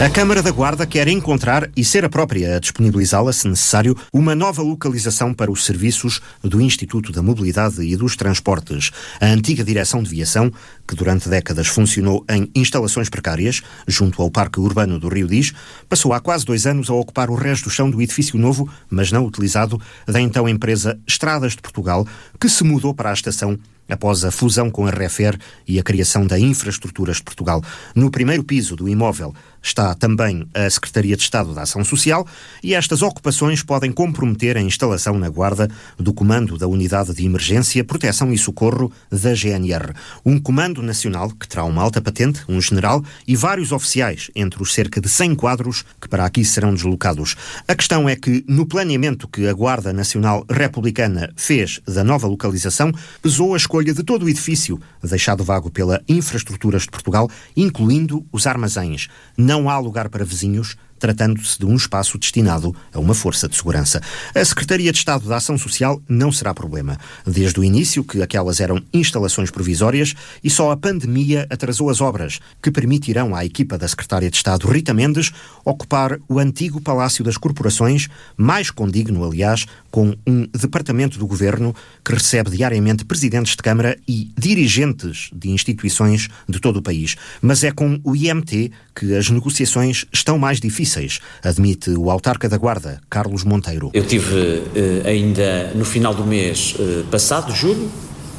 A Câmara da Guarda quer encontrar e ser a própria a disponibilizá-la, se necessário, uma nova localização para os serviços do Instituto da Mobilidade e dos Transportes. A antiga Direção de Viação, que durante décadas funcionou em instalações precárias, junto ao Parque Urbano do Rio Diz, passou há quase dois anos a ocupar o resto do chão do edifício novo, mas não utilizado, da então empresa Estradas de Portugal, que se mudou para a estação após a fusão com a Refer e a criação da Infraestruturas de Portugal. No primeiro piso do imóvel está também a Secretaria de Estado da Ação Social e estas ocupações podem comprometer a instalação na Guarda do Comando da Unidade de Emergência, Proteção e Socorro da GNR. Um comando nacional que terá uma alta patente, um general e vários oficiais, entre os cerca de 100 quadros que para aqui serão deslocados. A questão é que, no planeamento que a Guarda Nacional Republicana fez da nova localização, pesou a escolha de todo o edifício, deixado vago pela Infraestruturas de Portugal, incluindo os armazéns. Não há lugar para vizinhos tratando-se de um espaço destinado a uma força de segurança. A Secretaria de Estado da Ação Social não será problema. Desde o início que aquelas eram instalações provisórias e só a pandemia atrasou as obras, que permitirão à equipa da Secretária de Estado Rita Mendes ocupar o antigo Palácio das Corporações, mais condigno, aliás, com um departamento do governo que recebe diariamente presidentes de Câmara e dirigentes de instituições de todo o país. Mas é com o IMT que as negociações estão mais difíceis difíceis, admite o autarca da Guarda, Carlos Monteiro. Eu tive eh, ainda no final do mês eh, passado, julho,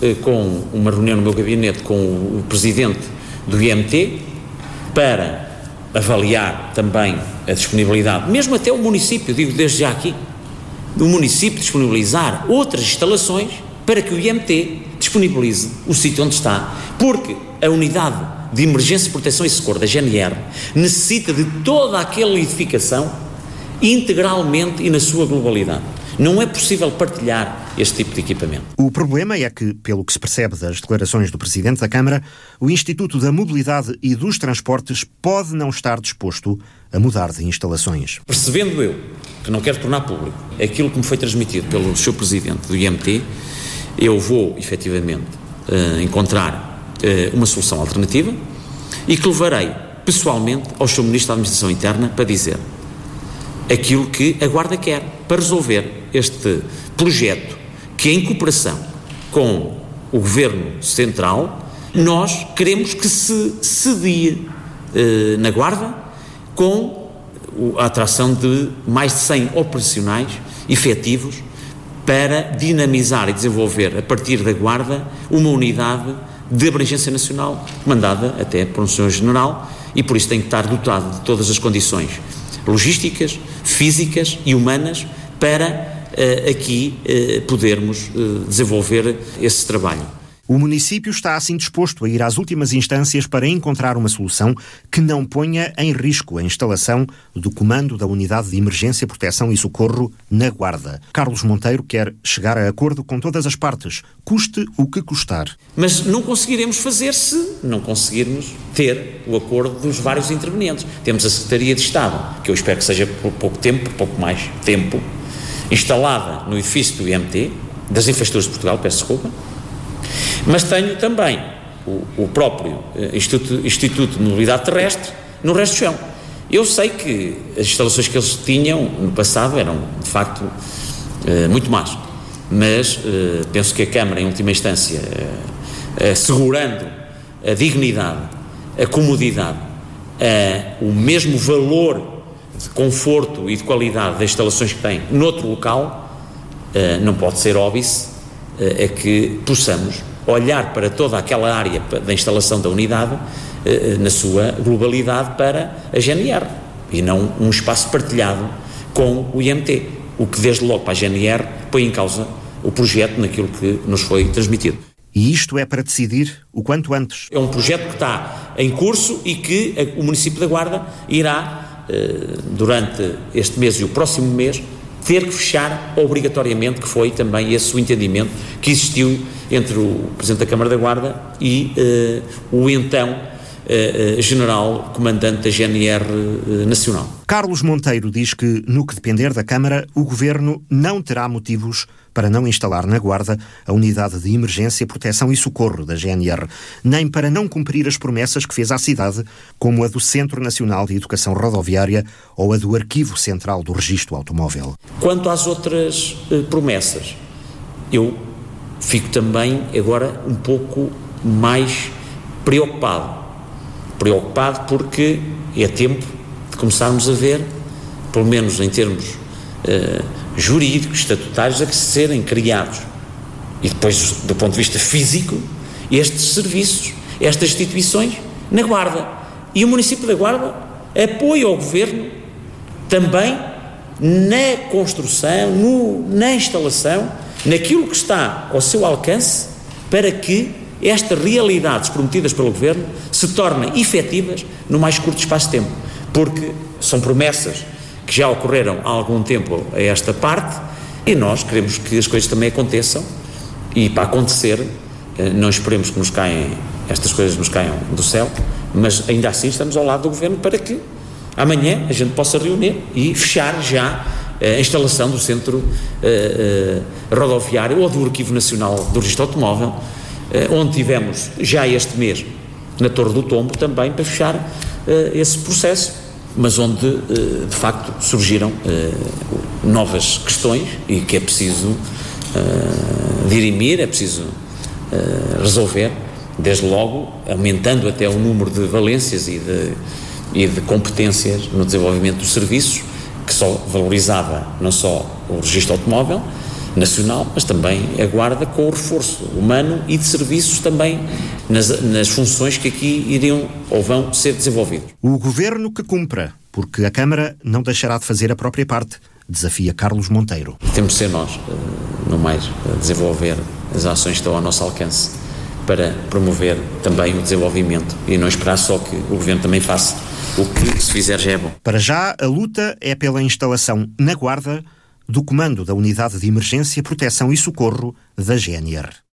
eh, com uma reunião no meu gabinete com o presidente do IMT para avaliar também a disponibilidade, mesmo até o município, digo desde já aqui, o município disponibilizar outras instalações para que o IMT disponibilize o sítio onde está, porque a unidade de emergência, proteção e socorro da GNR necessita de toda aquela edificação integralmente e na sua globalidade. Não é possível partilhar este tipo de equipamento. O problema é que, pelo que se percebe das declarações do Presidente da Câmara, o Instituto da Mobilidade e dos Transportes pode não estar disposto a mudar de instalações. Percebendo eu, que não quero tornar público, aquilo que me foi transmitido pelo Sr. Presidente do IMT, eu vou, efetivamente, uh, encontrar uma solução alternativa e que levarei pessoalmente ao Sr. Ministro da Administração Interna para dizer aquilo que a Guarda quer para resolver este projeto que, em cooperação com o Governo Central, nós queremos que se sedie eh, na Guarda com a atração de mais de 100 operacionais efetivos para dinamizar e desenvolver a partir da Guarda uma unidade de abrangência nacional, comandada até por um Senhor General, e por isso tem que estar dotado de todas as condições logísticas, físicas e humanas para uh, aqui uh, podermos uh, desenvolver esse trabalho. O município está assim disposto a ir às últimas instâncias para encontrar uma solução que não ponha em risco a instalação do comando da Unidade de Emergência, Proteção e Socorro na Guarda. Carlos Monteiro quer chegar a acordo com todas as partes, custe o que custar. Mas não conseguiremos fazer se não conseguirmos ter o acordo dos vários intervenientes. Temos a Secretaria de Estado, que eu espero que seja por pouco tempo, por pouco mais tempo, instalada no edifício do IMT, das Infraestruturas de Portugal, peço desculpa, mas tenho também o, o próprio eh, Instituto, Instituto de Mobilidade Terrestre no resto do chão. Eu sei que as instalações que eles tinham no passado eram, de facto, eh, muito más, mas eh, penso que a Câmara, em última instância, assegurando a dignidade, a comodidade, o mesmo valor de conforto e de qualidade das instalações que tem noutro local, não pode ser óbvio, é que possamos olhar para toda aquela área da instalação da unidade eh, eh, na sua globalidade para a GNR e não um espaço partilhado com o IMT, o que desde logo para a GNR põe em causa o projeto naquilo que nos foi transmitido. E isto é para decidir o quanto antes. É um projeto que está em curso e que o município da Guarda irá, eh, durante este mês e o próximo mês, ter que fechar obrigatoriamente, que foi também esse o entendimento que existiu entre o Presidente da Câmara da Guarda e uh, o então General Comandante da GNR Nacional. Carlos Monteiro diz que, no que depender da Câmara, o Governo não terá motivos para não instalar na Guarda a unidade de emergência, proteção e socorro da GNR, nem para não cumprir as promessas que fez à cidade, como a do Centro Nacional de Educação Rodoviária ou a do Arquivo Central do Registro Automóvel. Quanto às outras eh, promessas, eu fico também agora um pouco mais preocupado. Preocupado porque é tempo de começarmos a ver, pelo menos em termos eh, jurídicos, estatutários, a que serem criados. E depois, do ponto de vista físico, estes serviços, estas instituições na Guarda. E o município da Guarda apoia o governo também na construção, no, na instalação, naquilo que está ao seu alcance para que estas realidades prometidas pelo governo se tornem efetivas no mais curto espaço de tempo. Porque são promessas que já ocorreram há algum tempo a esta parte e nós queremos que as coisas também aconteçam e para acontecer eh, não esperemos que nos caem estas coisas nos caiam do céu mas ainda assim estamos ao lado do governo para que amanhã a gente possa reunir e fechar já eh, a instalação do centro uh, uh, rodoviário ou do Arquivo Nacional do Registro Automóvel, uh, onde tivemos já este mês na Torre do Tombo também para fechar esse processo mas onde eh, de facto surgiram eh, novas questões e que é preciso eh, dirimir, é preciso resolver, desde logo aumentando até o número de valências e de, e de competências no desenvolvimento dos serviços, que só valorizava não só o registro automóvel, nacional, mas também a Guarda com o reforço humano e de serviços também nas, nas funções que aqui iriam ou vão ser desenvolvidos. O governo que cumpra, porque a Câmara não deixará de fazer a própria parte, desafia Carlos Monteiro. Temos de ser nós, eh, no mais, a desenvolver as ações que estão ao nosso alcance para promover também o desenvolvimento e não esperar só que o governo também faça o que se fizer já é bom. Para já, a luta é pela instalação na Guarda do comando da Unidade de Emergência, Proteção e Socorro da GNR.